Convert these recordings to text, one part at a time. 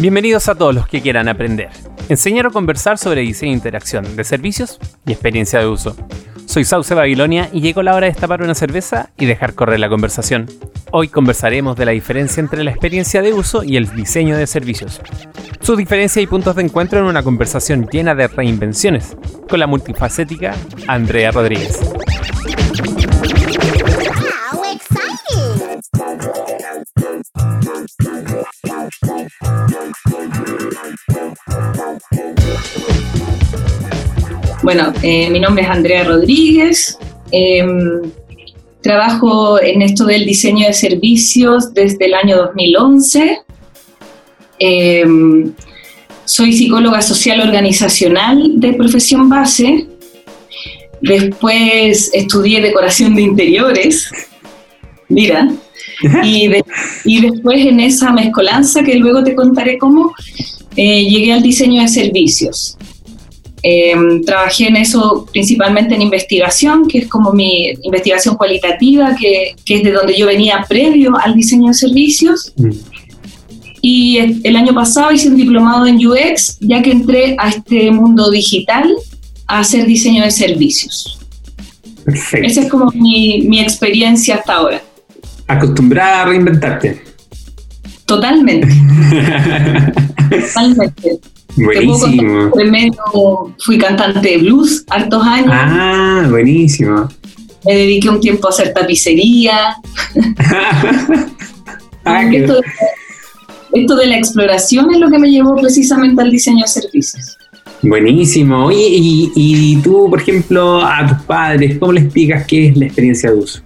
Bienvenidos a todos los que quieran aprender, enseñar o conversar sobre diseño e interacción de servicios y experiencia de uso. Soy Sauce Babilonia y llegó la hora de destapar una cerveza y dejar correr la conversación. Hoy conversaremos de la diferencia entre la experiencia de uso y el diseño de servicios. Sus diferencias y puntos de encuentro en una conversación llena de reinvenciones con la multifacética Andrea Rodríguez. Bueno, eh, mi nombre es Andrea Rodríguez. Em, trabajo en esto del diseño de servicios desde el año 2011. Em, soy psicóloga social organizacional de profesión base. Después estudié decoración de interiores. Mira. Y, después en esa mezcolanza, que luego te contaré cómo, eh, llegué al diseño de servicios. Em, trabajé en eso principalmente en investigación, que es como mi investigación cualitativa, que, que es de donde yo venía previo al diseño de servicios. Mm. Y el año pasado hice un diplomado en UX, ya que entré a este mundo digital a hacer diseño de servicios. Perfecto. Esa es como mi, mi experiencia hasta ahora. Acostumbrada a reinventarte. Totalmente. Totalmente. Buenísimo. Fui cantante de blues hartos años. Ah, buenísimo. Me dediqué un tiempo a hacer tapicería. ah, esto, esto, de la exploración es lo que me llevó precisamente al diseño de servicios. Buenísimo. Oye, y, y tú, por ejemplo, a tus padres, ¿cómo les explicas qué es la experiencia de uso?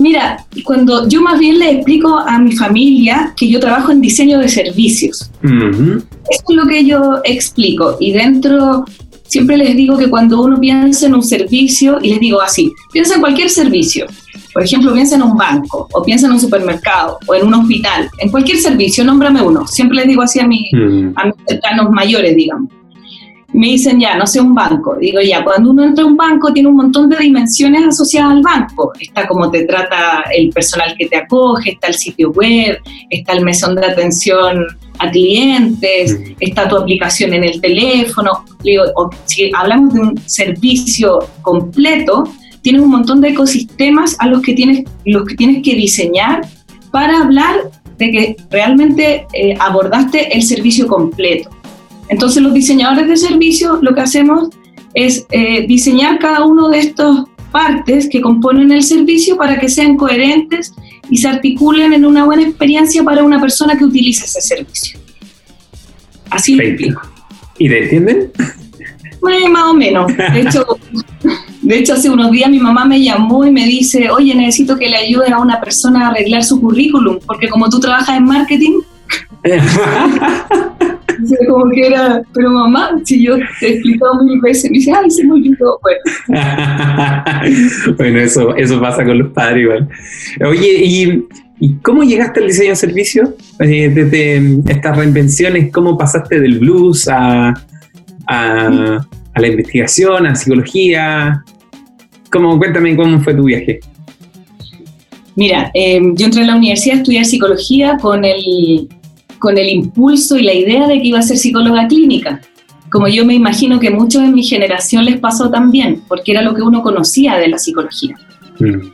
Mira, cuando yo más bien le explico a mi familia que yo trabajo en diseño de servicios. Eso es lo que yo explico. Y dentro, siempre les digo que cuando uno piensa en un servicio, y les digo así, piensa en cualquier servicio. Por ejemplo, piensa en un banco, o piensa en un supermercado, o en un hospital, en cualquier servicio, nómbrame uno. Siempre les digo así a, mi, a mis cercanos mayores, digamos me dicen ya, no sé, un banco. Digo ya, cuando uno entra a un banco tiene un montón de dimensiones asociadas al banco. Está cómo te trata el personal que te acoge, está el sitio web, está el mesón de atención a clientes, mm. está tu aplicación en el teléfono. Digo, si hablamos de un servicio completo, tienes un montón de ecosistemas a los que tienes, los que, tienes que diseñar para hablar de que realmente eh, abordaste el servicio completo. Entonces los diseñadores de servicios lo que hacemos es eh, diseñar cada uno de estas partes que componen el servicio para que sean coherentes y se articulen en una buena experiencia para una persona que utilice ese servicio. Así lo explico. ¿Y te entienden? Bueno, más o menos. De hecho, de hecho, hace unos días mi mamá me llamó y me dice, oye, necesito que le ayudes a una persona a arreglar su currículum, porque como tú trabajas en marketing, como que era, pero mamá, si yo te he explicado mil veces, me dice, ay, se me olvidó. Bueno, bueno eso, eso pasa con los padres igual. Oye, ¿y, ¿y cómo llegaste al diseño de servicios? Eh, desde estas reinvenciones, ¿cómo pasaste del blues a, a, la investigación, a psicología? ¿Cómo, cuéntame cómo fue tu viaje. Mira, eh, yo entré a la universidad a estudiar psicología con el con el impulso y la idea de que iba a ser psicóloga clínica, como yo me imagino que muchos en mi generación les pasó también, porque era lo que uno conocía de la psicología. Mm.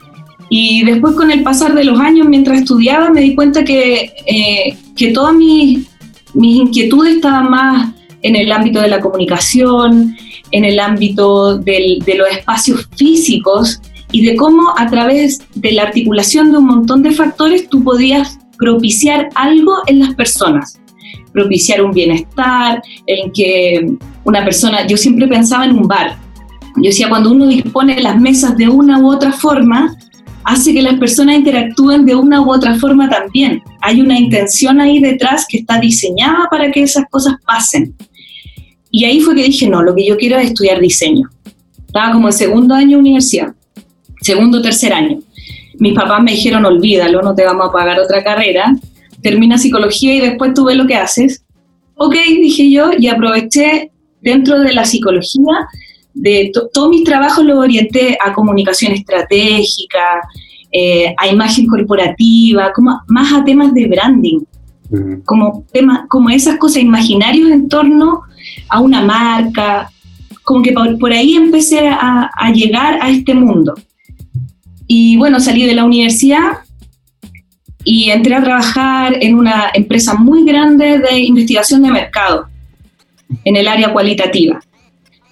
Y después con el pasar de los años, mientras estudiaba, me di cuenta que, eh, que todas mis, mis inquietudes estaban más en el ámbito de la comunicación, en el ámbito del, de los espacios físicos y de cómo a través de la articulación de un montón de factores tú podías propiciar algo en las personas, propiciar un bienestar, en que una persona, yo siempre pensaba en un bar, yo decía, cuando uno dispone las mesas de una u otra forma, hace que las personas interactúen de una u otra forma también. Hay una intención ahí detrás que está diseñada para que esas cosas pasen. Y ahí fue que dije, no, lo que yo quiero es estudiar diseño. Estaba como en segundo año de universidad, segundo o tercer año mis papás me dijeron, olvídalo, no te vamos a pagar otra carrera, termina psicología y después tú ves lo que haces. Ok, dije yo, y aproveché dentro de la psicología, de todos mis trabajos los orienté a comunicación estratégica, eh, a imagen corporativa, como más a temas de branding. como, tema, como esas cosas imaginarios en torno a una marca, como que por, ahí empecé a, a, llegar a este mundo. Y bueno, salí de la universidad y entré a trabajar en una empresa muy grande de investigación de mercado, en el área cualitativa.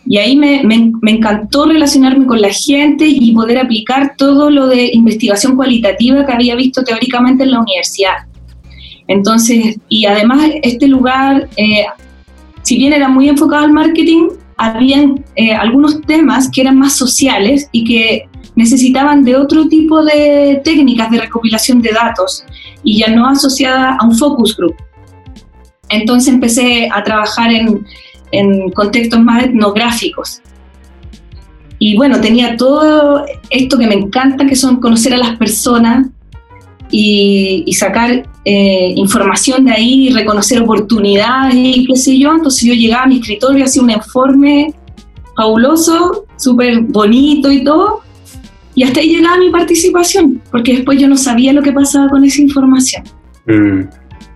Y ahí me, me, encantó relacionarme con la gente y poder aplicar todo lo de investigación cualitativa que había visto teóricamente en la universidad. Entonces, y además este lugar, eh, si bien era muy enfocado al marketing, habían eh, algunos temas que eran más sociales y que necesitaban de otro tipo de técnicas de recopilación de datos y ya no asociada a un focus group. Entonces empecé a trabajar en, en contextos más etnográficos. Y bueno, tenía todo esto que me encanta, que son conocer a las personas y, sacar eh, información de ahí, reconocer oportunidades y qué sé yo. Entonces yo llegaba a mi escritorio, hacía un informe fabuloso, súper bonito y todo. Y hasta ahí llegaba mi participación, porque después yo no sabía lo que pasaba con esa información. Mm.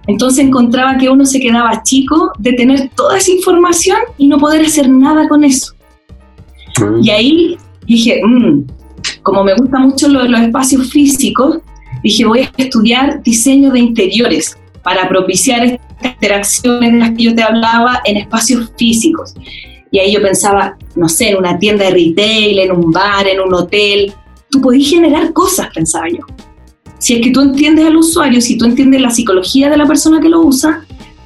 Entonces encontraba que uno se quedaba chico de tener toda esa información y no poder hacer nada con eso. Mm. Y ahí dije, mm, como me gusta mucho lo de los espacios físicos, dije, voy a estudiar diseño de interiores para propiciar estas interacciones de las que yo te hablaba en espacios físicos. Y ahí yo pensaba, no sé, en una tienda de retail, en un bar, en un hotel. Tú podías generar cosas, pensaba yo. Si es que tú entiendes al usuario, si tú entiendes la psicología de la persona que lo usa,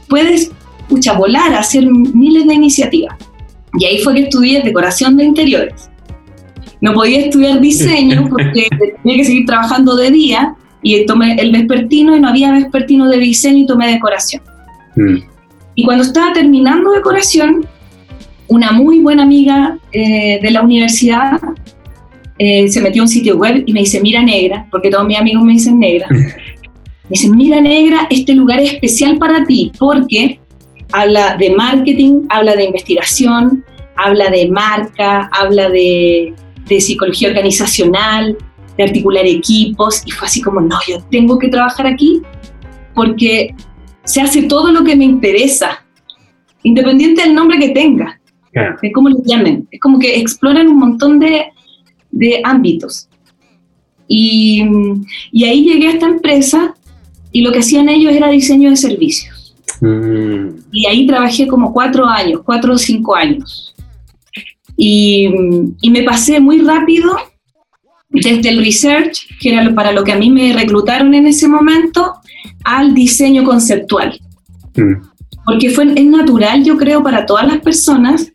puedes pucha, volar, hacer miles de iniciativas. Y ahí fue que estudié decoración de interiores. No podía estudiar diseño porque tenía que seguir trabajando de día y tomé el vespertino y no había vespertino de diseño y tomé decoración. Mm. Y cuando estaba terminando decoración, una muy buena amiga eh, de la universidad eh, se metió a un sitio web y me dice, mira negra, porque todos mis amigos me dicen negra. Me dice, mira negra, este lugar es especial para ti porque habla de marketing, habla de investigación, habla de marca, habla de, de psicología organizacional, de articular equipos y fue así como, no, yo tengo que trabajar aquí porque se hace todo lo que me interesa, independiente del nombre que tenga, de cómo lo llamen. Es como que exploran un montón de, de ámbitos. Y, y, ahí llegué a esta empresa y lo que hacían ellos era diseño de servicios. Mm. Y ahí trabajé como cuatro años, cuatro o cinco años. Y, y me pasé muy rápido desde el research, que era para lo que a mí me reclutaron en ese momento, al diseño conceptual. Mm. Porque fue, es natural, yo creo, para todas las personas,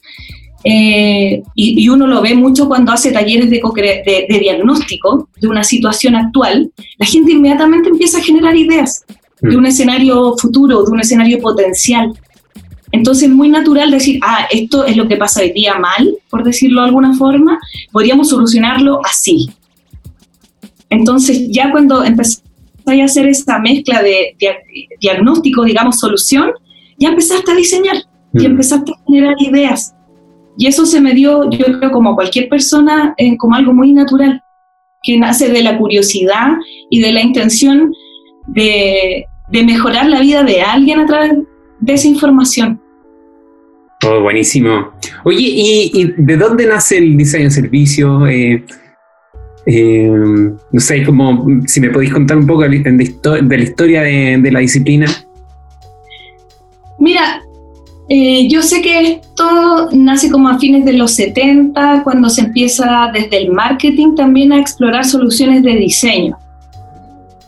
eh, y, uno lo ve mucho cuando hace talleres de, de, diagnóstico de una situación actual, la gente inmediatamente empieza a generar ideas de mm. un escenario futuro, de un escenario potencial. Entonces es muy natural decir, ah, esto es lo que pasa hoy día mal, por decirlo de alguna forma, podríamos solucionarlo así. Entonces, ya cuando empecé a hacer esta mezcla de, diagnóstico, digamos, solución, ya empezaste a diseñar y mm. empezaste a generar ideas. Y eso se me dio, yo creo, como a cualquier persona, eh, como algo muy natural, que nace de la curiosidad y de la intención de, mejorar la vida de alguien a través de esa información. Oh, buenísimo. Oye, ¿y, de dónde nace el diseño de servicio? Eh, eh, no sé, como si me podéis contar un poco de, la historia de, la disciplina. Mira, eh, yo sé que esto nace como a fines de los 70, cuando se empieza desde el marketing también a explorar soluciones de diseño.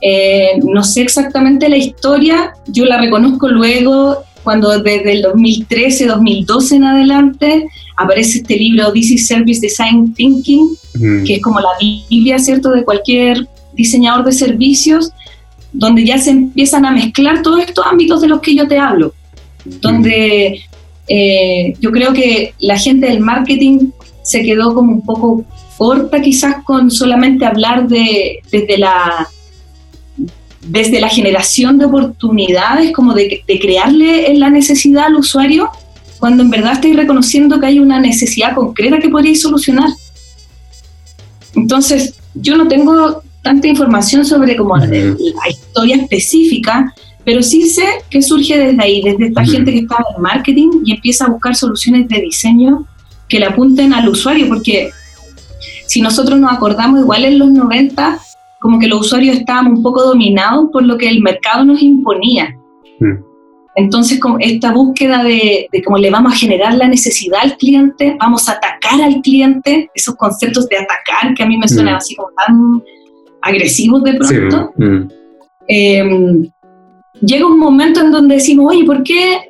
Eh, no sé exactamente la historia, yo la reconozco luego cuando desde el 2013, 2012 en adelante aparece este libro This is Service Design Thinking, que es como la Biblia, ¿cierto?, de cualquier diseñador de servicios, donde ya se empiezan a mezclar todos estos ámbitos de los que yo te hablo, donde eh, yo creo que la gente del marketing se quedó como un poco corta quizás con solamente hablar de, desde la desde la generación de oportunidades, como de, de crearle la necesidad al usuario, cuando en verdad estáis reconociendo que hay una necesidad concreta que podríais solucionar. Entonces, yo no tengo tanta información sobre como la, historia específica, Pero sí sé que surge desde ahí, desde esta gente que está en marketing y empieza a buscar soluciones de diseño que le apunten al usuario, porque si nosotros nos acordamos, igual en los 90, como que los usuarios estábamos un poco dominados por lo que el mercado nos imponía. Mm. Entonces, como esta búsqueda de, de, cómo le vamos a generar la necesidad al cliente, vamos a atacar al cliente, esos conceptos de atacar que a mí me suenan mm. así como tan agresivos de pronto. Mm. Em, llega un momento en donde decimos, oye, ¿por qué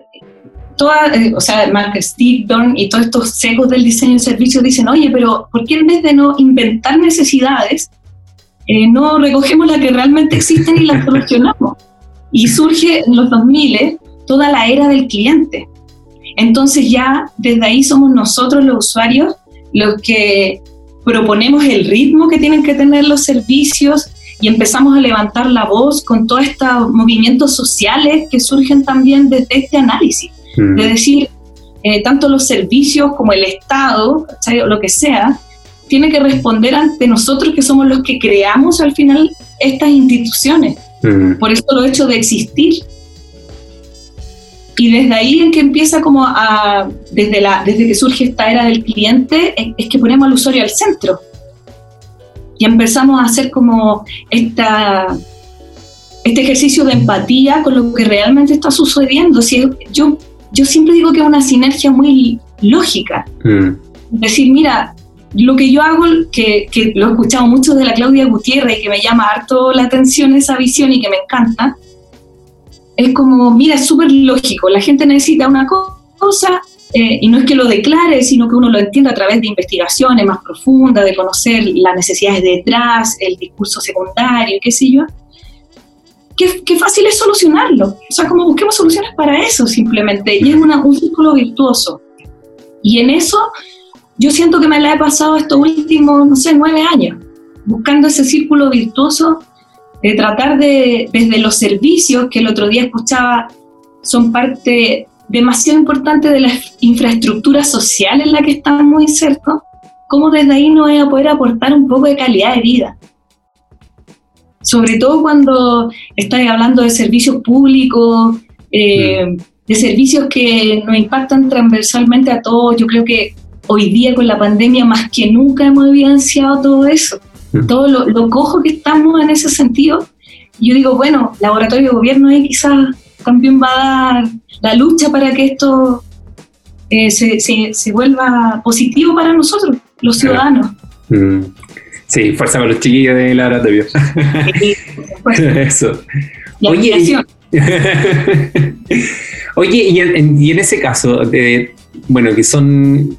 toda, eh, o sea, Mark Steve Dorn y todos estos secos del diseño de servicios dicen, oye, pero ¿por qué en vez de no inventar necesidades, eh, no recogemos las que realmente existen y las solucionamos? Y surge en los 2000 toda la era del cliente. Entonces ya desde ahí somos nosotros los usuarios los que proponemos el ritmo que tienen que tener los servicios y empezamos a levantar la voz con todos estos movimientos sociales que surgen también desde este análisis. Mm. De decir, eh, tanto los servicios como el Estado, lo que sea, tiene que responder ante nosotros que somos los que creamos al final estas instituciones. Mm. Por eso lo hecho de existir. Y desde ahí en que empieza como a, desde, la, desde que surge esta era del cliente, es, que ponemos al usuario al centro. Y empezamos a hacer como esta, este ejercicio de empatía con lo que realmente está sucediendo. Si yo, yo siempre digo que es una sinergia muy lógica. Mm. Decir, mira, lo que yo hago, que, que, lo he escuchado mucho de la Claudia Gutiérrez y que me llama harto la atención esa visión y que me encanta, es como, mira, es súper lógico, la gente necesita una cosa eh, y no es que lo declare, sino que uno lo entienda a través de investigaciones más profundas, de conocer las necesidades detrás, el discurso secundario, qué sé yo. Qué, qué, fácil es solucionarlo. O sea, como busquemos soluciones para eso simplemente. Y es una, un círculo virtuoso. Y en eso yo siento que me la he pasado estos últimos, no sé, nueve años, buscando ese círculo virtuoso de tratar de, desde los servicios que el otro día escuchaba, son parte demasiado importante de la infraestructura social en la que estamos insertos, cómo desde ahí no voy a poder aportar un poco de calidad de vida. Sobre todo cuando estáis hablando de servicios públicos, eh, mm. de servicios que nos impactan transversalmente a todos. Yo creo que hoy día con la pandemia más que nunca hemos evidenciado todo eso, mm. todo lo, cojo que estamos en ese sentido. Yo digo, bueno, laboratorio de gobierno ahí quizás también va a dar la lucha para que esto eh, se, se, vuelva positivo para nosotros, los ciudadanos. Mm. Sí, fuerza para los chiquillos de laboratorio. Sí, Eso. Oye, Oye, y en, y en, ese caso, de, bueno, que son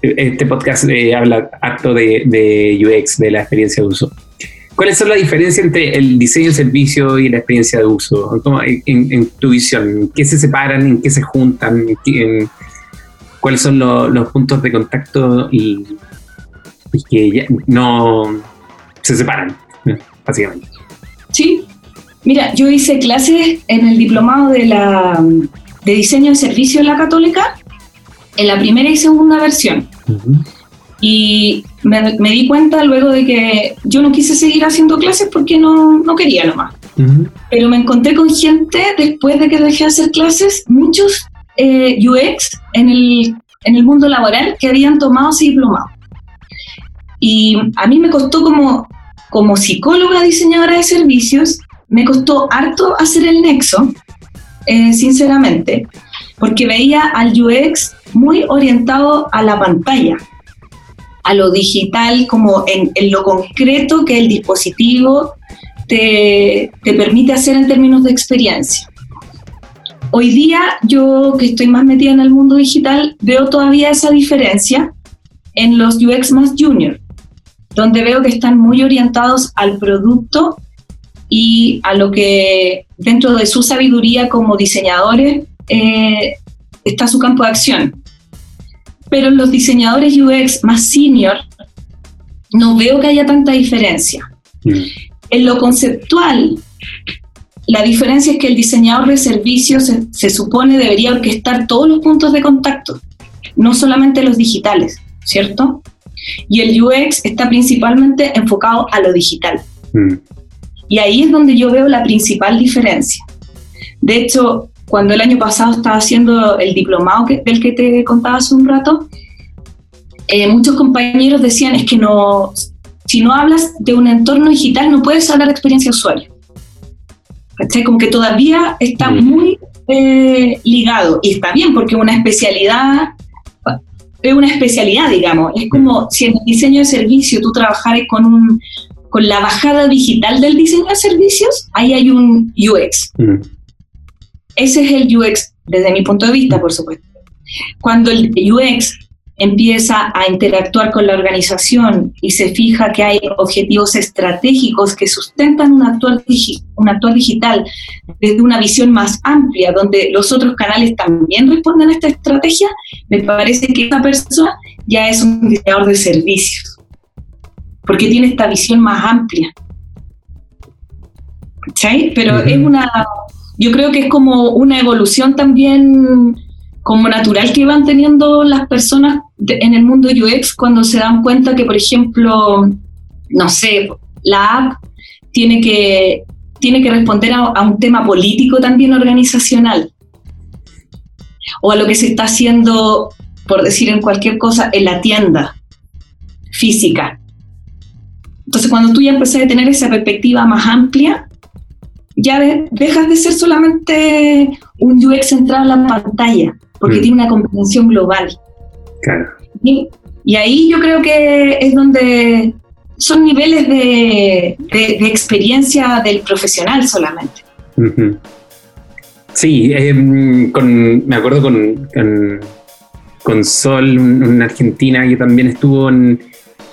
este podcast eh, habla acto de, UX, de la experiencia de uso. ¿Cuáles son las diferencias entre el diseño de servicio y la experiencia de uso? en, tu visión, ¿en qué se separan? ¿En qué se juntan? ¿Cuáles son los puntos de contacto y, que no se separan, básicamente? Sí, mira, yo hice clases en el diplomado de, la, de diseño de servicio en la católica en la primera y segunda versión. Y me, di cuenta luego de que yo no quise seguir haciendo clases porque no, no quería nomás. Pero me encontré con gente después de que dejé de hacer clases, muchos eh, UX en el, en el mundo laboral que habían tomado ese diplomado. Y a mí me costó como, como psicóloga diseñadora de servicios, me costó harto hacer el nexo, eh, sinceramente, porque veía al UX muy orientado a la pantalla, a lo digital, como en, lo concreto que el dispositivo te, te, permite hacer en términos de experiencia. Hoy día yo que estoy más metida en el mundo digital veo todavía esa diferencia en los UX más junior, donde veo que están muy orientados al producto y a lo que dentro de su sabiduría como diseñadores eh, está su campo de acción. Pero en los diseñadores UX más senior no veo que haya tanta diferencia. Mm. En lo conceptual, la diferencia es que el diseñador de servicios se, supone debería orquestar todos los puntos de contacto, no solamente los digitales, ¿cierto? Y el UX está principalmente enfocado a lo digital. Mm. Y ahí es donde yo veo la principal diferencia. De hecho, cuando el año pasado estaba haciendo el diplomado del que te contaba hace un rato, eh, muchos compañeros decían es que no, si no hablas de un entorno digital no puedes hablar de experiencia usuario. ¿Cachai? Como que todavía está muy eh, ligado y está bien porque una especialidad es una especialidad, digamos. Es como si en el diseño de servicio tú trabajaras con, un, con la bajada digital del diseño de servicios, ahí hay un UX. Mm. Ese es el UX desde mi punto de vista, por supuesto. Cuando el UX empieza a interactuar con la organización y se fija que hay objetivos estratégicos que sustentan un actual, un actual digital desde una visión más amplia, donde los otros canales también responden a esta estrategia, me parece que esa persona ya es un diseñador de servicios, porque tiene esta visión más amplia. ¿Sí? Pero es una, yo creo que es como una evolución también como natural que van teniendo las personas en el mundo UX cuando se dan cuenta que, por ejemplo, no sé, la app tiene que, tiene que responder a, un tema político también organizacional o a lo que se está haciendo, por decir en cualquier cosa, en la tienda física. Entonces, cuando tú ya empezás a tener esa perspectiva más amplia, ya dejas de ser solamente un UX centrado en la pantalla porque mm. tiene una comprensión global. Claro. Y, ahí yo creo que es donde son niveles de, experiencia del profesional solamente. Sí, em, me acuerdo con, con, Sol, una argentina que también estuvo en,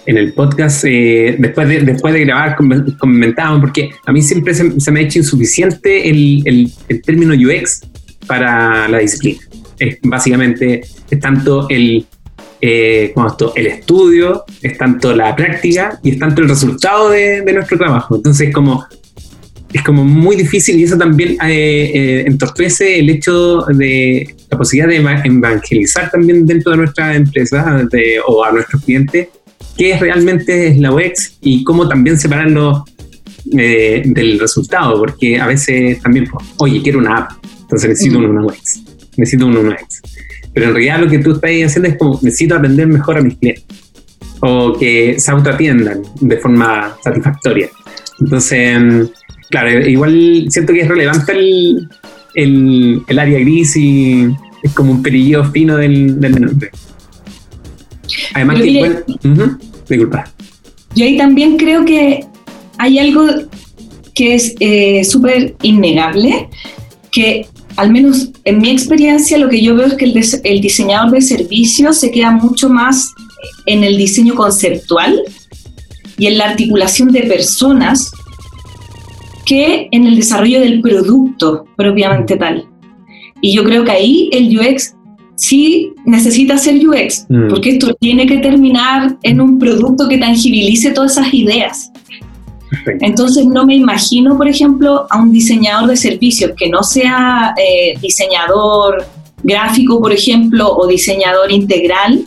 el podcast, eh, después, de, después de grabar, comentaban, porque a mí siempre se, me ha hecho insuficiente el, el término UX para la disciplina es básicamente es tanto el, eh, el estudio, es tanto la práctica y es tanto el resultado de, nuestro trabajo. Entonces, como, es como muy difícil y eso también eh, eh, entorpece el hecho de la posibilidad de evangelizar también dentro de nuestra empresa o a nuestros clientes qué realmente es la UX y cómo también separarlo del resultado, porque a veces también, pues, oye, quiero una app, entonces necesito una UX necesito un UX. Pero en realidad lo que tú estás haciendo es como, necesito atender mejor a mis clientes. O que se autoatiendan de forma satisfactoria. Entonces, claro, igual siento que es relevante el, el, área gris y es como un perillo fino del, del nombre. Además que, disculpa. Yo ahí también creo que hay algo que es eh, súper innegable, que al menos en mi experiencia, lo que yo veo es que el, diseñador de servicios se queda mucho más en el diseño conceptual y en la articulación de personas que en el desarrollo del producto propiamente tal. Y yo creo que ahí el UX sí necesita ser UX, mm. porque esto tiene que terminar en un producto que tangibilice todas esas ideas. Entonces no me imagino, por ejemplo, a un diseñador de servicios que no sea eh, diseñador gráfico, por ejemplo, o diseñador integral,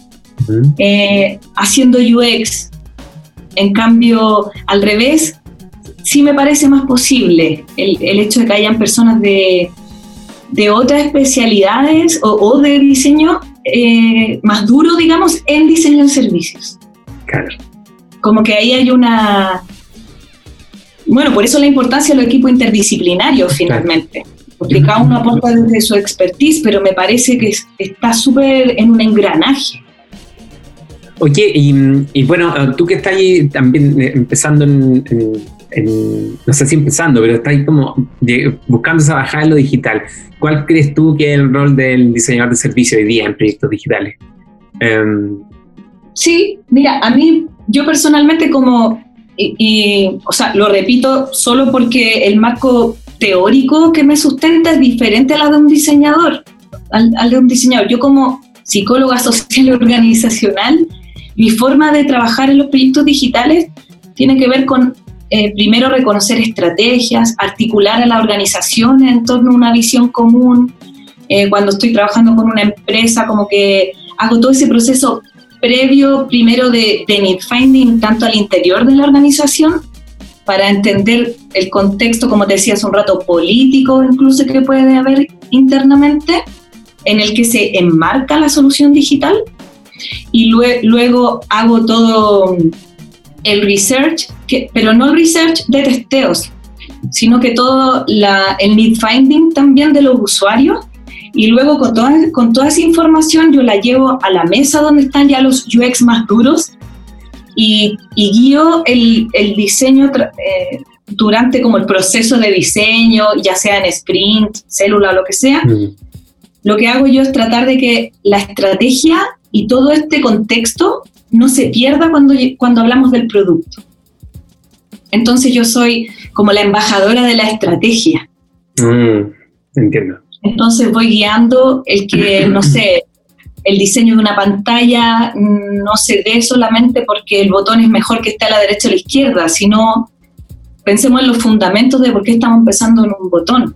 eh, haciendo UX. En cambio, al revés, sí me parece más posible el, hecho de que hayan personas de, otras especialidades o, de diseño eh, más duro, digamos, en diseño de servicios. Claro. Como que ahí hay una, bueno, por eso la importancia de los equipos interdisciplinarios finalmente, porque cada uno aporta desde su expertise, pero me parece que está súper en un engranaje. Oye, y, bueno, tú que estás ahí también eh, empezando en, no sé si empezando, pero estás ahí como buscando esa bajada en lo digital, ¿cuál crees tú que es el rol del diseñador de servicio hoy día en proyectos digitales? Em, sí, mira, a mí, yo personalmente como y, o sea, lo repito solo porque el marco teórico que me sustenta es diferente a la de un diseñador, al, de un diseñador. Yo como psicóloga social y organizacional, mi forma de trabajar en los proyectos digitales tiene que ver con eh, primero reconocer estrategias, articular a la organización en torno a una visión común. Eh, cuando estoy trabajando con una empresa, como que hago todo ese proceso previo primero de, de need finding tanto al interior de la organización para entender el contexto, como te decía hace un rato, político incluso que puede haber internamente, en el que se enmarca la solución digital. Y luego hago todo el research, que, pero no el research de testeos, sino que todo la, el need finding también de los usuarios. Y luego con toda, con toda esa información yo la llevo a la mesa donde están ya los UX más duros y, guío el, el diseño eh, durante como el proceso de diseño, ya sea en sprint, célula, lo que sea. Mm. Lo que hago yo es tratar de que la estrategia y todo este contexto no se pierda cuando, cuando hablamos del producto. Entonces yo soy como la embajadora de la estrategia. Mm, entiendo. Entonces voy guiando el que, no sé, el diseño de una pantalla no se dé solamente porque el botón es mejor que esté a la derecha o a la izquierda, sino pensemos en los fundamentos de por qué estamos empezando en un botón,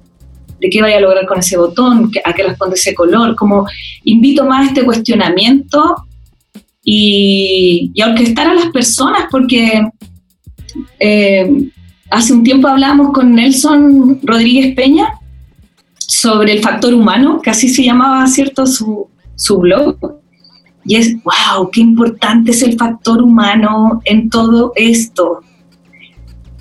de qué vaya a lograr con ese botón, a qué responde ese color, como invito más a este cuestionamiento y, y orquestar a las personas, porque eh, hace un tiempo hablábamos con Nelson Rodríguez Peña sobre el factor humano, que así se llamaba, ¿cierto?, su, su blog. Y es, wow, qué importante es el factor humano en todo esto.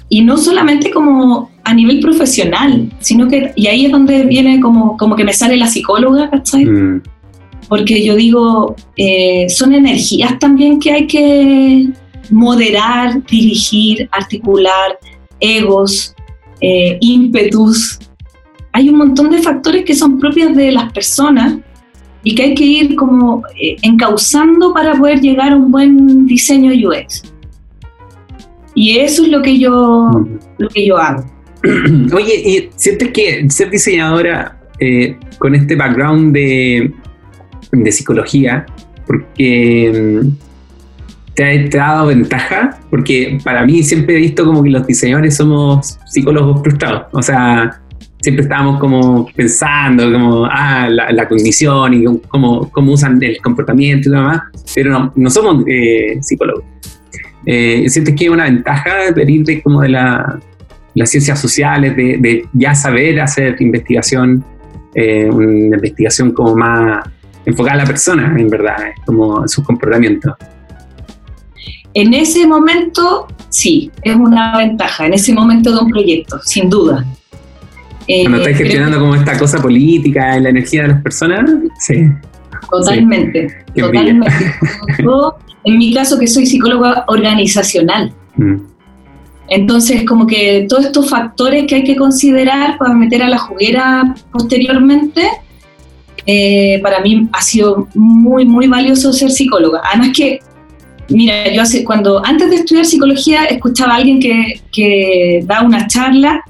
Y no solamente como a nivel profesional, sino que, y ahí es donde viene como, como que me sale la psicóloga, ¿cachai? Mm. Porque yo digo, eh, son energías también que hay que moderar, dirigir, articular, egos, eh, ímpetus. Hay un montón de factores que son propios de las personas y que hay que ir como eh, encauzando para poder llegar a un buen diseño UX. Y eso es lo que yo, lo que yo hago. Oye, ¿y sientes que ser diseñadora eh, con este background de, de psicología, porque mm, te ha, dado ventaja? Porque para mí siempre he visto como que los diseñadores somos psicólogos frustrados. O sea, siempre estábamos como pensando como, ah, la, cognición y cómo, cómo, usan el comportamiento y demás, pero no, no somos eh, psicólogos. Eh, ¿Sientes que hay una ventaja venir de como de la, las ciencias sociales, de, de, ya saber hacer investigación, eh, una investigación como más enfocada a la persona, en verdad, como su comportamiento? En ese momento, sí, es una ventaja, en ese momento de un proyecto, sin duda. Cuando estáis eh, gestionando como esta cosa política la energía de las personas, sí. Totalmente, totalmente. en mi caso, que soy psicóloga organizacional. Mm. Entonces, como que todos estos factores que hay que considerar para meter a la juguera posteriormente, eh, para mí ha sido muy, muy valioso ser psicóloga. Además que Mira, yo hace, cuando antes de estudiar psicología escuchaba a alguien que, que da una charla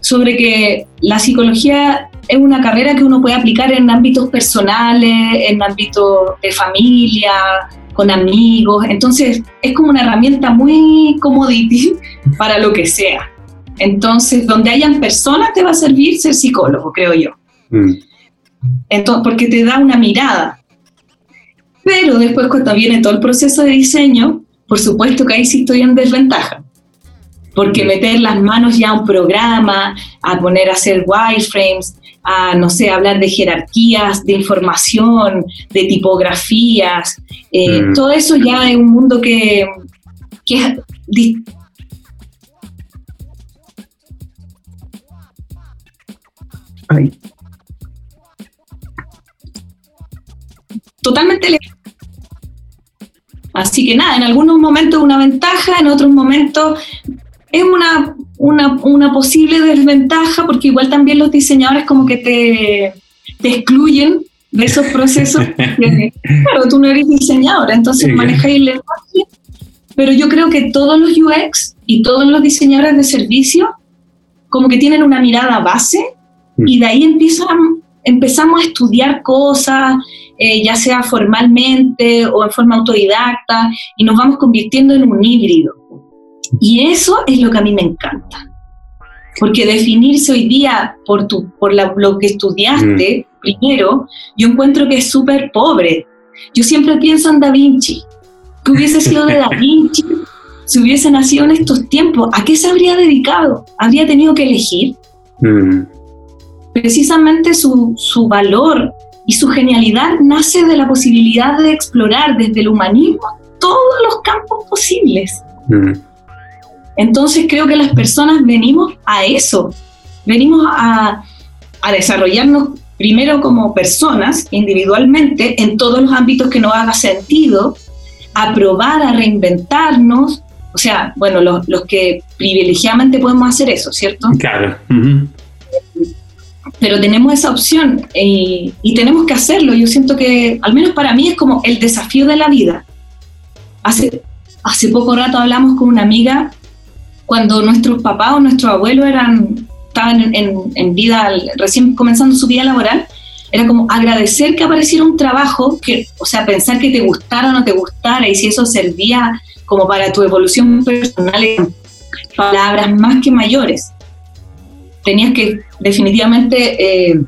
sobre que la psicología es una carrera que uno puede aplicar en ámbitos personales, en ámbitos de familia, con amigos. Entonces es como una herramienta muy commodity para lo que sea. Entonces, donde hayan personas te va a servir ser psicólogo, creo yo. Mm. Entonces, porque te da una mirada. Pero después cuando viene todo el proceso de diseño, por supuesto que ahí sí estoy en desventaja. Porque meter las manos ya a un programa, a poner a hacer wireframes, a, no sé, hablar de jerarquías, de información, de tipografías, eh, mm. todo eso ya es un mundo que, que es totalmente Así que nada, en algunos momentos una ventaja, en otros momentos es una, una, posible desventaja, porque igual también los diseñadores como que te, te excluyen de esos procesos. claro, tú no eres diseñadora, entonces manejas el lenguaje, pero yo creo que todos los UX y todos los diseñadores de servicio como que tienen una mirada base y de ahí empiezan, empezamos a estudiar cosas, eh, ya sea formalmente o en forma autodidacta, y nos vamos convirtiendo en un híbrido. Y eso es lo que a mí me encanta. Porque definirse hoy día por, tu, por lo que estudiaste mm. primero, yo encuentro que es súper pobre. Yo siempre pienso en Da Vinci. Que hubiese sido de Da Vinci si hubiese nacido en estos tiempos, ¿a qué se habría dedicado? ¿Habría tenido que elegir? Mm. Precisamente su, su valor y su genialidad nace de la posibilidad de explorar desde el humanismo todos los campos posibles. Mm. Entonces creo que las personas venimos a eso, venimos a, a desarrollarnos primero como personas, individualmente, en todos los ámbitos que nos haga sentido, a probar, a reinventarnos, o sea, bueno, los, que privilegiadamente podemos hacer eso, ¿cierto? Claro. Pero tenemos esa opción y, y tenemos que hacerlo. Yo siento que, al menos para mí, es como el desafío de la vida. Hace, hace poco rato hablamos con una amiga cuando nuestros papás o nuestros abuelos eran estaban en, vida, recién comenzando su vida laboral, era como agradecer que apareciera un trabajo, que, o sea, pensar que te gustara o no te gustara y si eso servía como para tu evolución personal, palabras más que mayores. Tenías que definitivamente eh,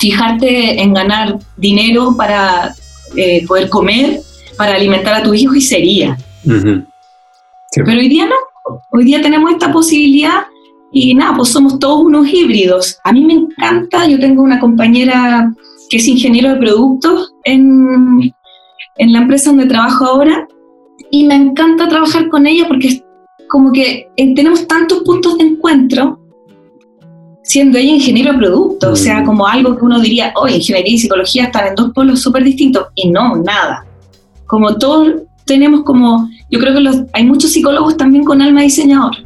fijarte en ganar dinero para eh, poder comer, para alimentar a tus hijos y sería. Pero hoy día no, hoy día tenemos esta posibilidad y nada, pues somos todos unos híbridos. A mí me encanta, yo tengo una compañera que es ingeniero de productos en, en la empresa donde trabajo ahora y me encanta trabajar con ella porque es como que eh, tenemos tantos puntos de encuentro siendo ella ingeniero de productos, o sea, mm. como algo que uno diría, hoy ingeniería y psicología están en dos polos súper distintos, y no, nada. Como todos tenemos como, yo creo que los, hay muchos psicólogos también con alma diseñador.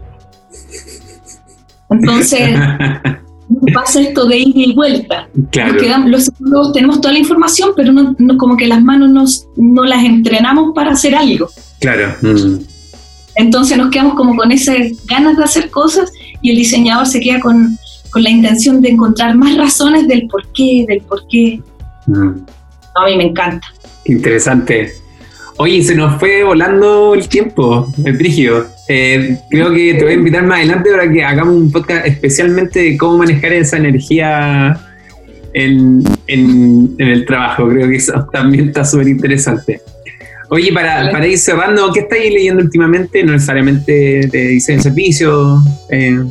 Entonces, pasa esto de ida y vuelta. los psicólogos tenemos toda la información, pero no, como que las manos nos, no las entrenamos para hacer algo. Claro. Mm. Entonces nos quedamos como con esas ganas de hacer cosas y el diseñador se queda con, con la intención de encontrar más razones del por qué, del por qué. Mm. A mí me encanta. Interesante. Oye, se nos fue volando el tiempo, el brígido. Eh, creo que te voy a invitar más adelante para que hagamos un podcast especialmente de cómo manejar esa energía en, el trabajo. Creo que eso también está súper interesante. Oye, para, para, ir cerrando, ¿qué estáis leyendo últimamente? No necesariamente de diseño de servicios. Eh.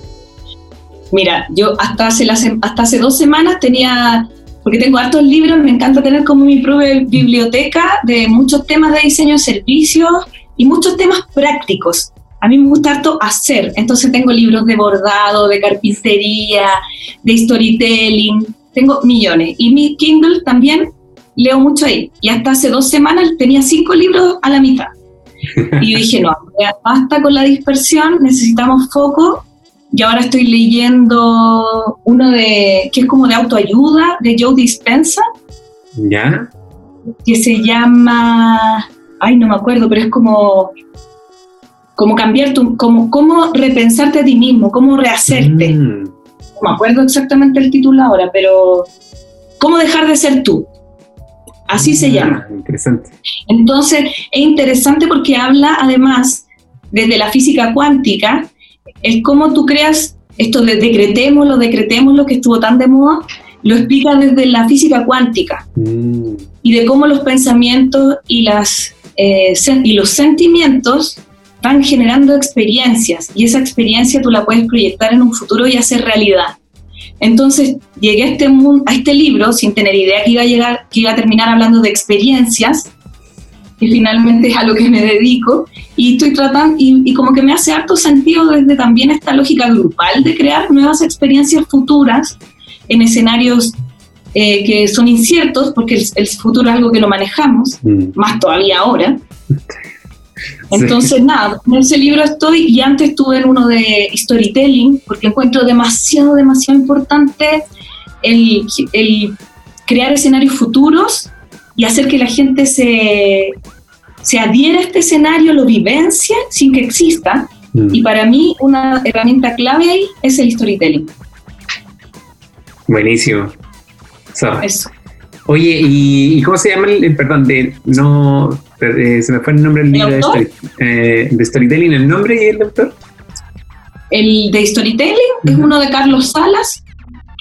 Mira, yo hasta hace, hasta hace dos semanas tenía porque tengo hartos libros, me encanta tener como mi propia biblioteca de muchos temas de diseño de servicios y muchos temas prácticos. A mí me gusta harto hacer, entonces tengo libros de bordado, de carpintería, de storytelling, tengo millones. Y mi Kindle también leo mucho ahí. Y hasta hace dos semanas tenía cinco libros a la mitad. Y dije, no, basta con la dispersión, necesitamos foco y ahora estoy leyendo uno de que es como de autoayuda de Joe Dispensa. ¿Ya? Que se llama, ay, no me acuerdo, pero es como como cambiar tu, como cómo repensarte a ti mismo, cómo rehacerte. Mm. No me acuerdo exactamente el título ahora, pero cómo dejar de ser tú. Así se ah, llama. Interesante. Entonces, es interesante porque habla además desde la física cuántica el cómo tú creas esto de decretemos lo decretemos lo que estuvo tan de moda, lo explica desde la física cuántica mm. y de cómo los pensamientos y, las, eh, y los sentimientos van generando experiencias y esa experiencia tú la puedes proyectar en un futuro y hacer realidad. Entonces llegué a este, a este libro sin tener idea que iba a llegar, que iba a terminar hablando de experiencias que finalmente es a lo que me dedico, y estoy tratando, y, como que me hace harto sentido desde también esta lógica grupal de crear nuevas experiencias futuras en escenarios eh, que son inciertos, porque el, futuro es algo que lo manejamos, mm. más todavía ahora. Entonces, nada, en ese libro estoy y antes estuve en uno de storytelling, porque encuentro demasiado, demasiado importante el, el crear escenarios futuros y hacer que la gente se, se adhiera a este escenario, lo vivencia sin que exista. Mm. Y para mí una herramienta clave ahí es el storytelling. Buenísimo. Eso. Oye, ¿y, cómo se llama el, perdón, de, no, eh, se me fue el nombre del libro de, eh, de, Storytelling, el nombre y el autor? El de Storytelling es uno de Carlos Salas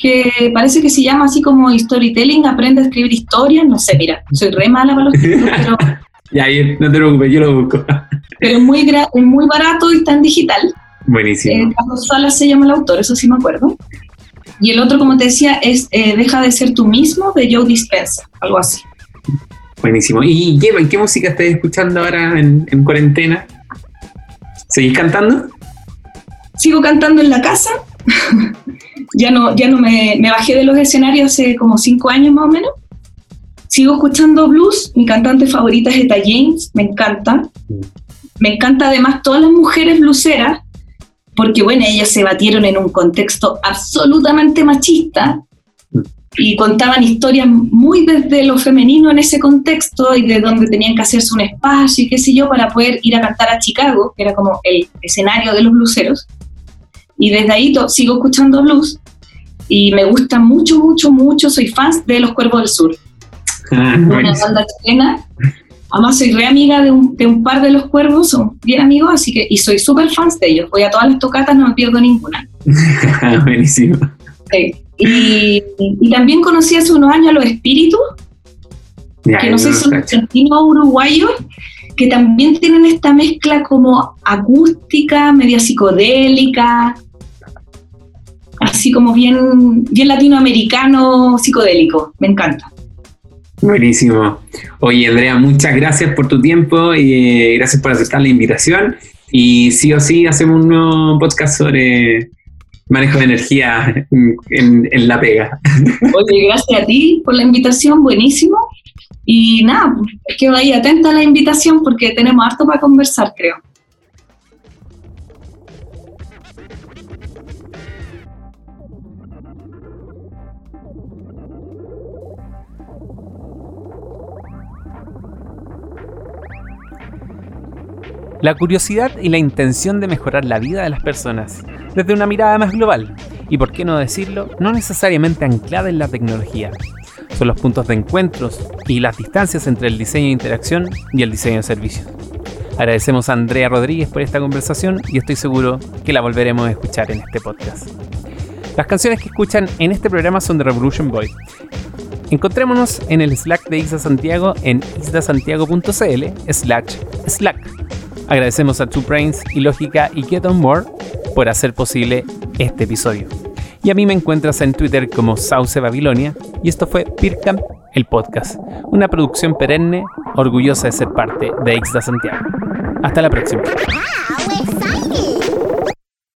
que parece que se llama así como storytelling, aprende a escribir historias, no sé, mira, soy re mala para los títulos, pero Ya, no te preocupes, yo lo busco. Pero es muy, muy barato y está en digital. Buenísimo. Eh, Carlos Salas se llama el autor, eso sí me acuerdo. Y el otro, como te decía, es eh, Deja de ser tú mismo de Joe Dispensa, algo así. Buenísimo. ¿Y qué, qué música estás escuchando ahora en, en cuarentena? ¿Seguís cantando? Sigo cantando en la casa. ya no, ya no me, me, bajé de los escenarios hace como cinco años más o menos. Sigo escuchando blues. Mi cantante favorita es Eta James, me encanta. Me encanta además todas las mujeres blueseras, porque bueno, ellas se batieron en un contexto absolutamente machista y contaban historias muy desde lo femenino en ese contexto y de donde tenían que hacerse un espacio y qué sé yo para poder ir a cantar a Chicago, que era como el escenario de los blueseros. Y desde ahí sigo escuchando blues y me gusta mucho, mucho, mucho, soy fan de Los Cuervos del Sur. Ah, una banda chilena. Además soy re amiga de un, de un, par de Los Cuervos, son bien amigos, así que, y soy súper fan de ellos. Voy a todas las tocatas, no me pierdo ninguna. Buenísimo. Sí. Y, y, también conocí hace unos años a Los Espíritus, que no sé si son argentinos o uruguayos, que también tienen esta mezcla como acústica, media psicodélica, así como bien, bien latinoamericano psicodélico. Me encanta. Buenísimo. Oye, Andrea, muchas gracias por tu tiempo y eh, gracias por aceptar la invitación. Y sí o sí hacemos un nuevo podcast sobre manejo de energía en, en la pega. Oye, gracias a ti por la invitación, buenísimo. Y nada, es que vaya atenta a la invitación porque tenemos harto para conversar, creo. La curiosidad y la intención de mejorar la vida de las personas desde una mirada más global y, por qué no decirlo, no necesariamente anclada en la tecnología, son los puntos de encuentros y las distancias entre el diseño de interacción y el diseño de servicios. Agradecemos a Andrea Rodríguez por esta conversación y estoy seguro que la volveremos a escuchar en este podcast. Las canciones que escuchan en este programa son de Revolution Boy. Encontrémonos en el Slack de Isla Santiago en isdasantiago.cl slash Slack. Agradecemos a Two Brains y Lógica y Get On More por hacer posible este episodio. Y a mí me encuentras en Twitter como Sauce Babilonia. Y esto fue PIRCAM, el podcast. Una producción perenne, orgullosa de ser parte de Ixda Santiago. Hasta la próxima.